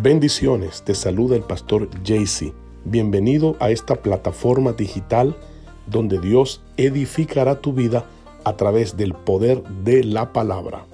Bendiciones, te saluda el pastor JC. Bienvenido a esta plataforma digital donde Dios edificará tu vida a través del poder de la palabra.